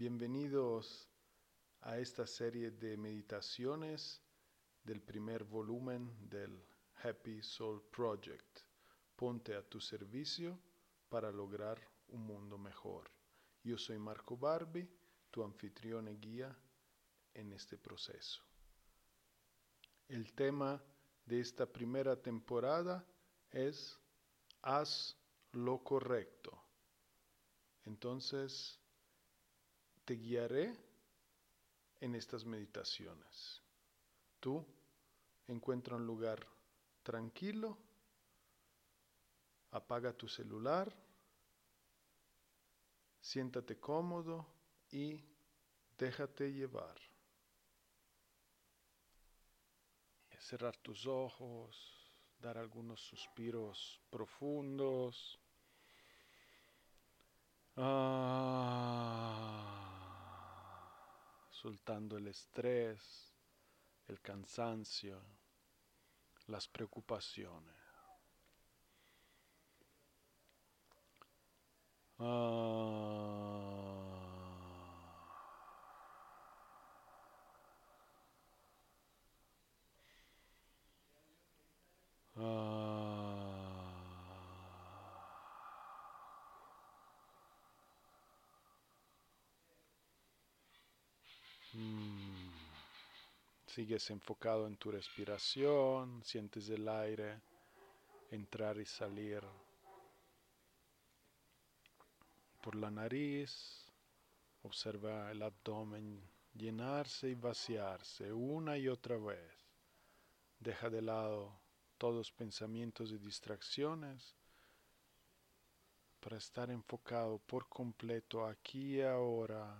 Bienvenidos a esta serie de meditaciones del primer volumen del Happy Soul Project. Ponte a tu servicio para lograr un mundo mejor. Yo soy Marco Barbi, tu anfitrión y guía en este proceso. El tema de esta primera temporada es Haz lo correcto. Entonces, te guiaré en estas meditaciones. Tú encuentra un lugar tranquilo, apaga tu celular, siéntate cómodo y déjate llevar. Cerrar tus ojos, dar algunos suspiros profundos. Ah, soltando el estrés, el cansancio, las preocupaciones. Ah. Mm. Sigues enfocado en tu respiración, sientes el aire entrar y salir por la nariz, observa el abdomen llenarse y vaciarse una y otra vez. Deja de lado todos pensamientos y distracciones para estar enfocado por completo aquí y ahora,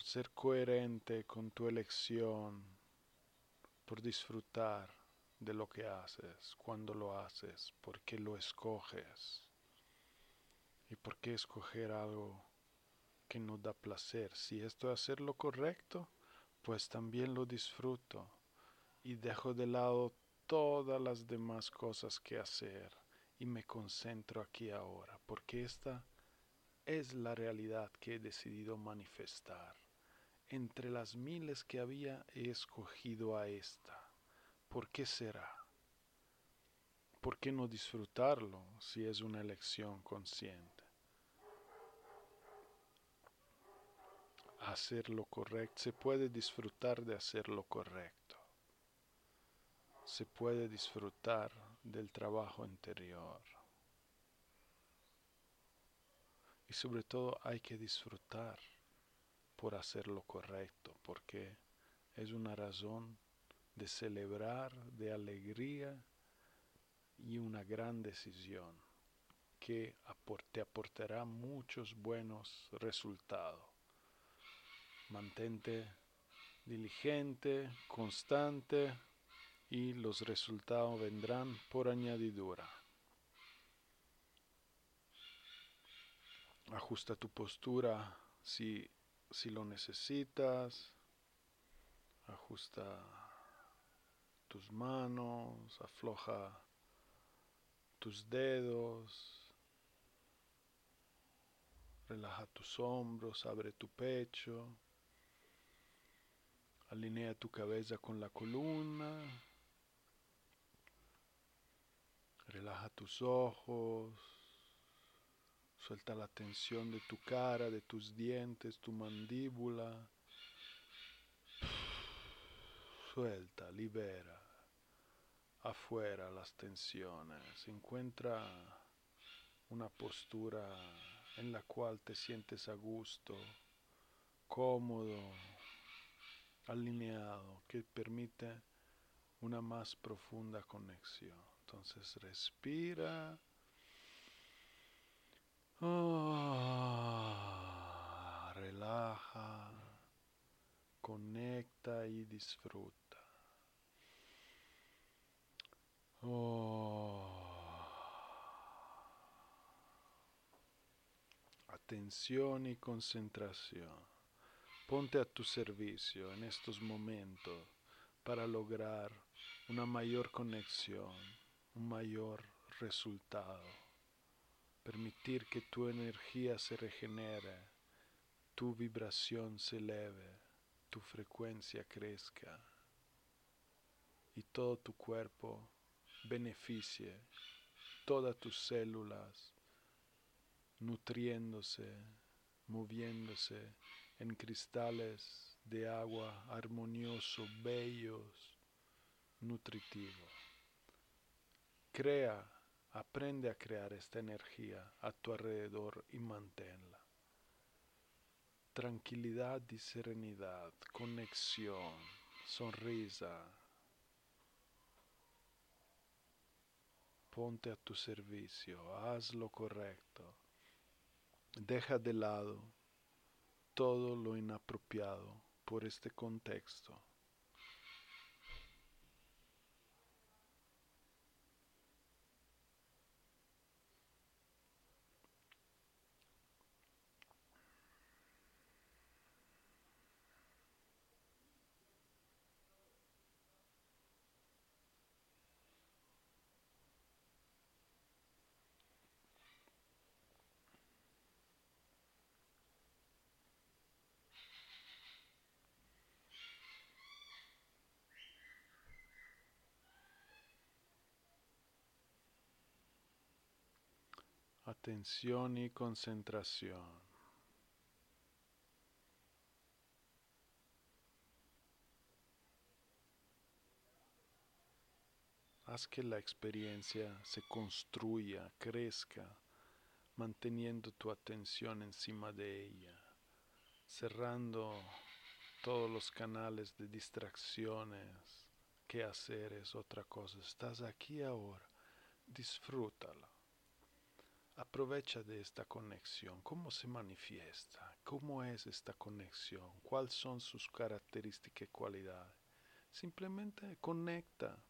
por ser coherente con tu elección, por disfrutar de lo que haces, cuando lo haces, por qué lo escoges y por qué escoger algo que no da placer. Si esto es hacer lo correcto, pues también lo disfruto y dejo de lado todas las demás cosas que hacer y me concentro aquí ahora, porque esta es la realidad que he decidido manifestar. Entre las miles que había he escogido a esta. ¿Por qué será? ¿Por qué no disfrutarlo si es una elección consciente? Hacer lo correcto, se puede disfrutar de hacer lo correcto se puede disfrutar del trabajo interior. Y sobre todo hay que disfrutar por hacer lo correcto, porque es una razón de celebrar, de alegría y una gran decisión que te aportará muchos buenos resultados. Mantente diligente, constante, y los resultados vendrán por añadidura. Ajusta tu postura si, si lo necesitas. Ajusta tus manos, afloja tus dedos. Relaja tus hombros, abre tu pecho. Alinea tu cabeza con la columna. Relaja tus ojos, suelta la tensión de tu cara, de tus dientes, tu mandíbula. Suelta, libera afuera las tensiones. Encuentra una postura en la cual te sientes a gusto, cómodo, alineado, que permite una más profunda conexión. Entonces respira Ah, relaja, conecta y disfruta. Oh, atención y concentración. Ponte a tu servicio en estos momentos para lograr una mayor conexión, un mayor resultado. Permitir que tu energía se regenere, tu vibración se eleve, tu frecuencia crezca y todo tu cuerpo beneficie, todas tus células nutriéndose, moviéndose en cristales de agua armonioso, bellos, nutritivos. Crea, aprende a crear esta energía a tu alrededor y manténla. Tranquilidad y serenidad, conexión, sonrisa. Ponte a tu servicio, haz lo correcto. Deja de lado todo lo inapropiado por este contexto. Atención y concentración. Haz que la experiencia se construya, crezca, manteniendo tu atención encima de ella, cerrando todos los canales de distracciones, qué hacer es otra cosa. Estás aquí ahora, disfrútalo. Aprovecha de esta conexión. ¿Cómo se manifiesta? ¿Cómo es esta conexión? ¿Cuáles son sus características y cualidades? Simplemente conecta,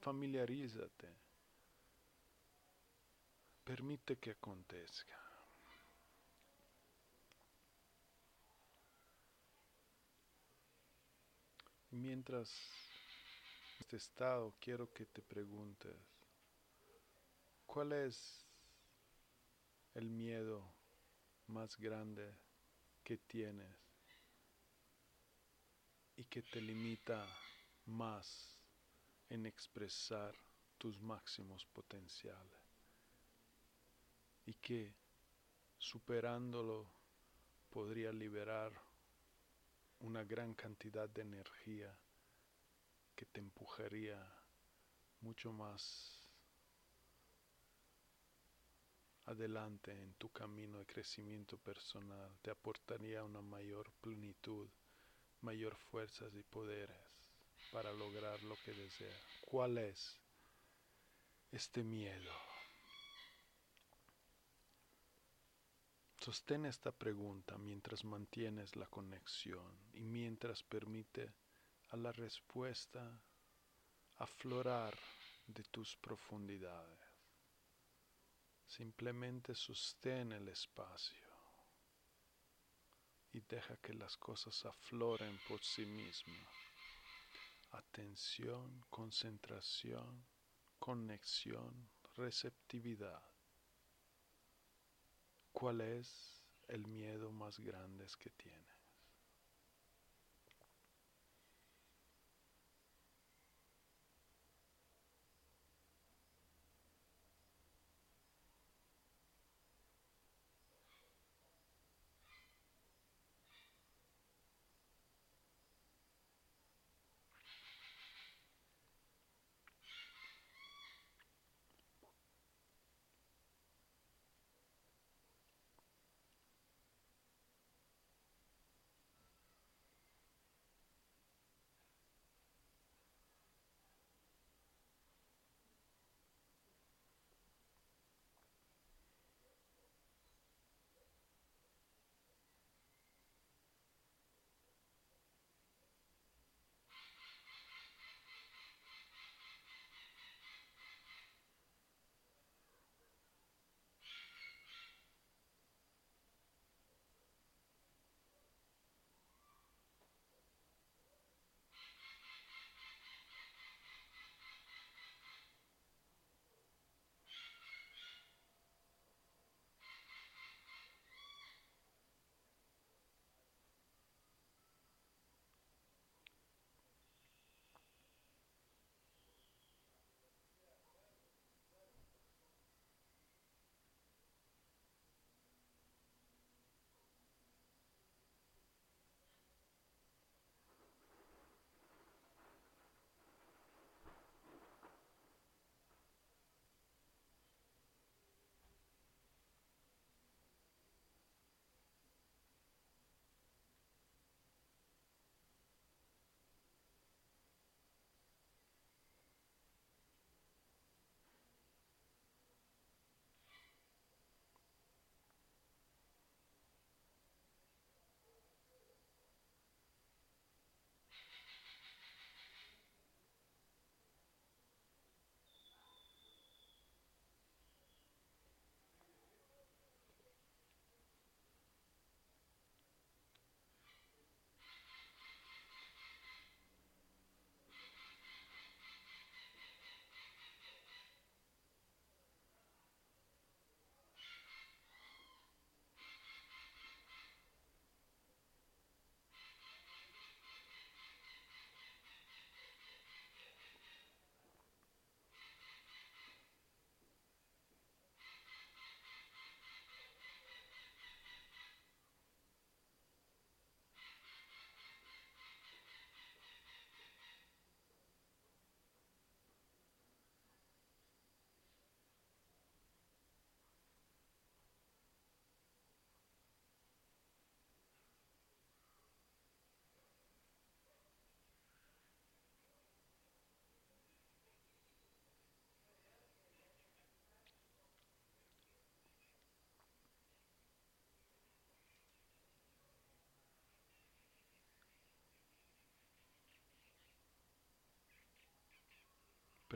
familiarízate. Permite que acontezca. Mientras este estado quiero que te preguntes, ¿cuál es el miedo más grande que tienes y que te limita más en expresar tus máximos potenciales. Y que superándolo podría liberar una gran cantidad de energía que te empujaría mucho más adelante en tu camino de crecimiento personal, te aportaría una mayor plenitud, mayor fuerzas y poderes para lograr lo que deseas. ¿Cuál es este miedo? Sostén esta pregunta mientras mantienes la conexión y mientras permite a la respuesta aflorar de tus profundidades. Simplemente sostén el espacio y deja que las cosas afloren por sí mismas. Atención, concentración, conexión, receptividad. ¿Cuál es el miedo más grande que tiene?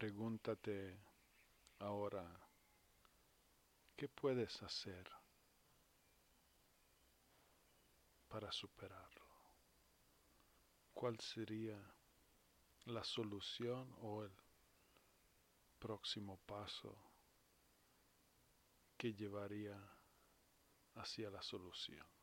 Pregúntate ahora, ¿qué puedes hacer para superarlo? ¿Cuál sería la solución o el próximo paso que llevaría hacia la solución?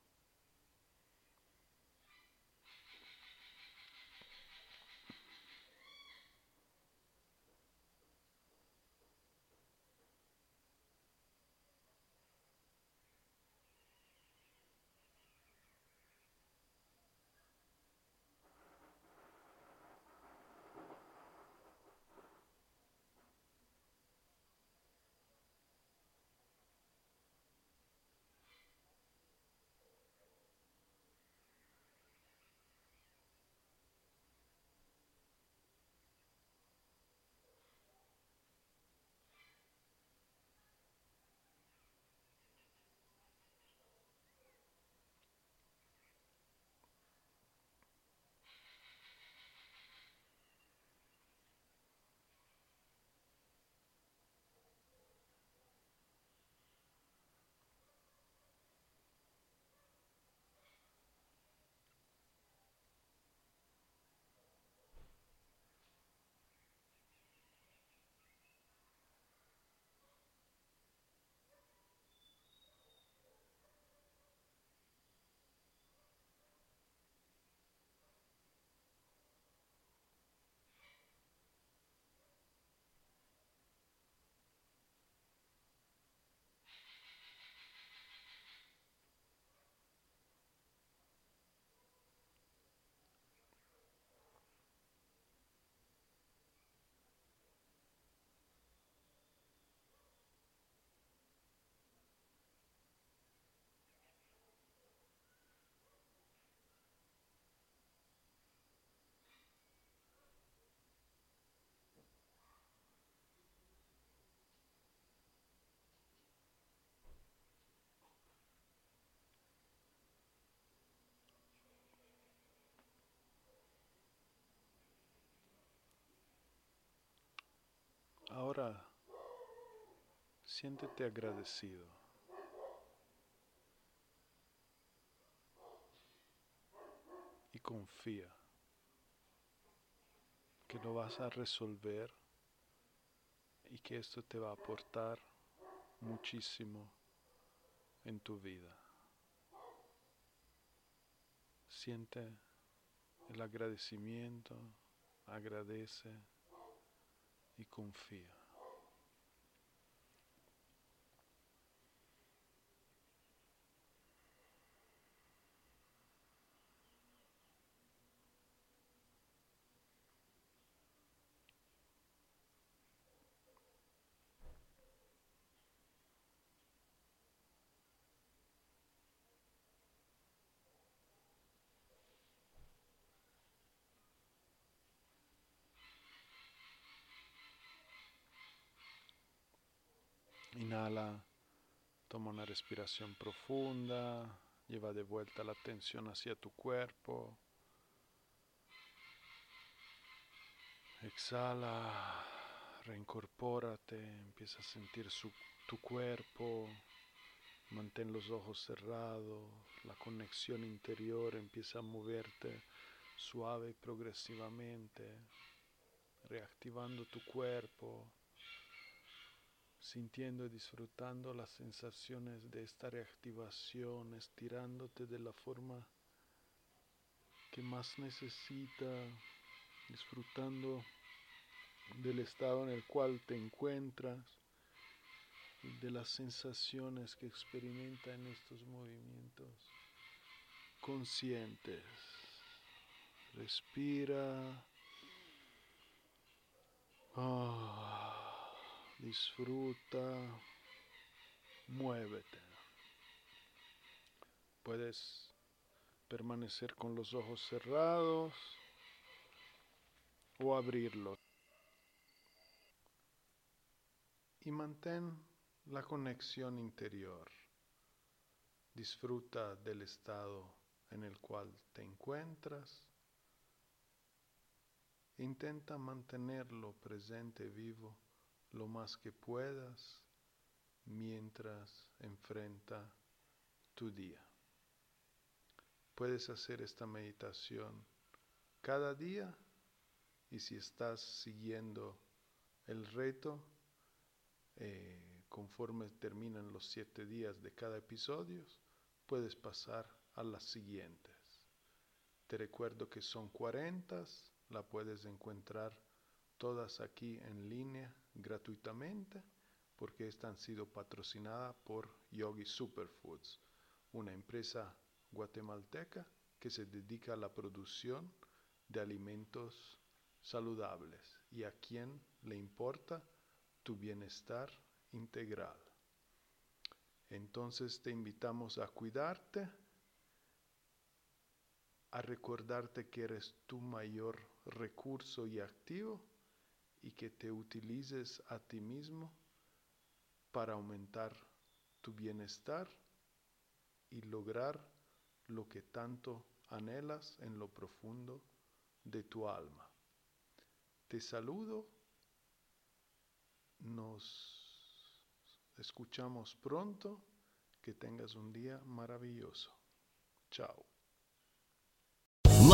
Ahora siéntete agradecido. Y confía que lo vas a resolver y que esto te va a aportar muchísimo en tu vida. Siente el agradecimiento, agradece y confía. Inhala, toma una respiración profunda, lleva de vuelta la atención hacia tu cuerpo. Exhala, reincorpórate, empieza a sentir tu cuerpo, mantén los ojos cerrados, la conexión interior empieza a moverte suave y progresivamente, reactivando tu cuerpo, sintiendo y disfrutando las sensaciones de esta reactivación, estirándote de la forma que más necesita, disfrutando del estado en el cual te encuentras y de las sensaciones que experimenta en estos movimientos conscientes. Respira. Ah disfruta, muévete. Puedes permanecer con los ojos cerrados o abrirlos. Y mantén la conexión interior. Disfruta del estado en el cual te encuentras Intenta mantenerlo presente vivo lo más que puedas mientras enfrenta tu día. Puedes hacer esta meditación cada día y si estás siguiendo el reto, eh, conforme terminan los siete días de cada episodio, puedes pasar a las siguientes. Te recuerdo que son 40, la puedes encontrar todas aquí en línea gratuitamente porque estas han sido patrocinadas por Yogi Superfoods, una empresa guatemalteca que se dedica a la producción de alimentos saludables y a quien le importa tu bienestar integral. Entonces te invitamos a cuidarte, a recordarte que eres tu mayor recurso y activo y que te utilices a ti mismo para aumentar tu bienestar y lograr lo que tanto anhelas en lo profundo de tu alma. Te saludo, nos escuchamos pronto, que tengas un día maravilloso. Chao.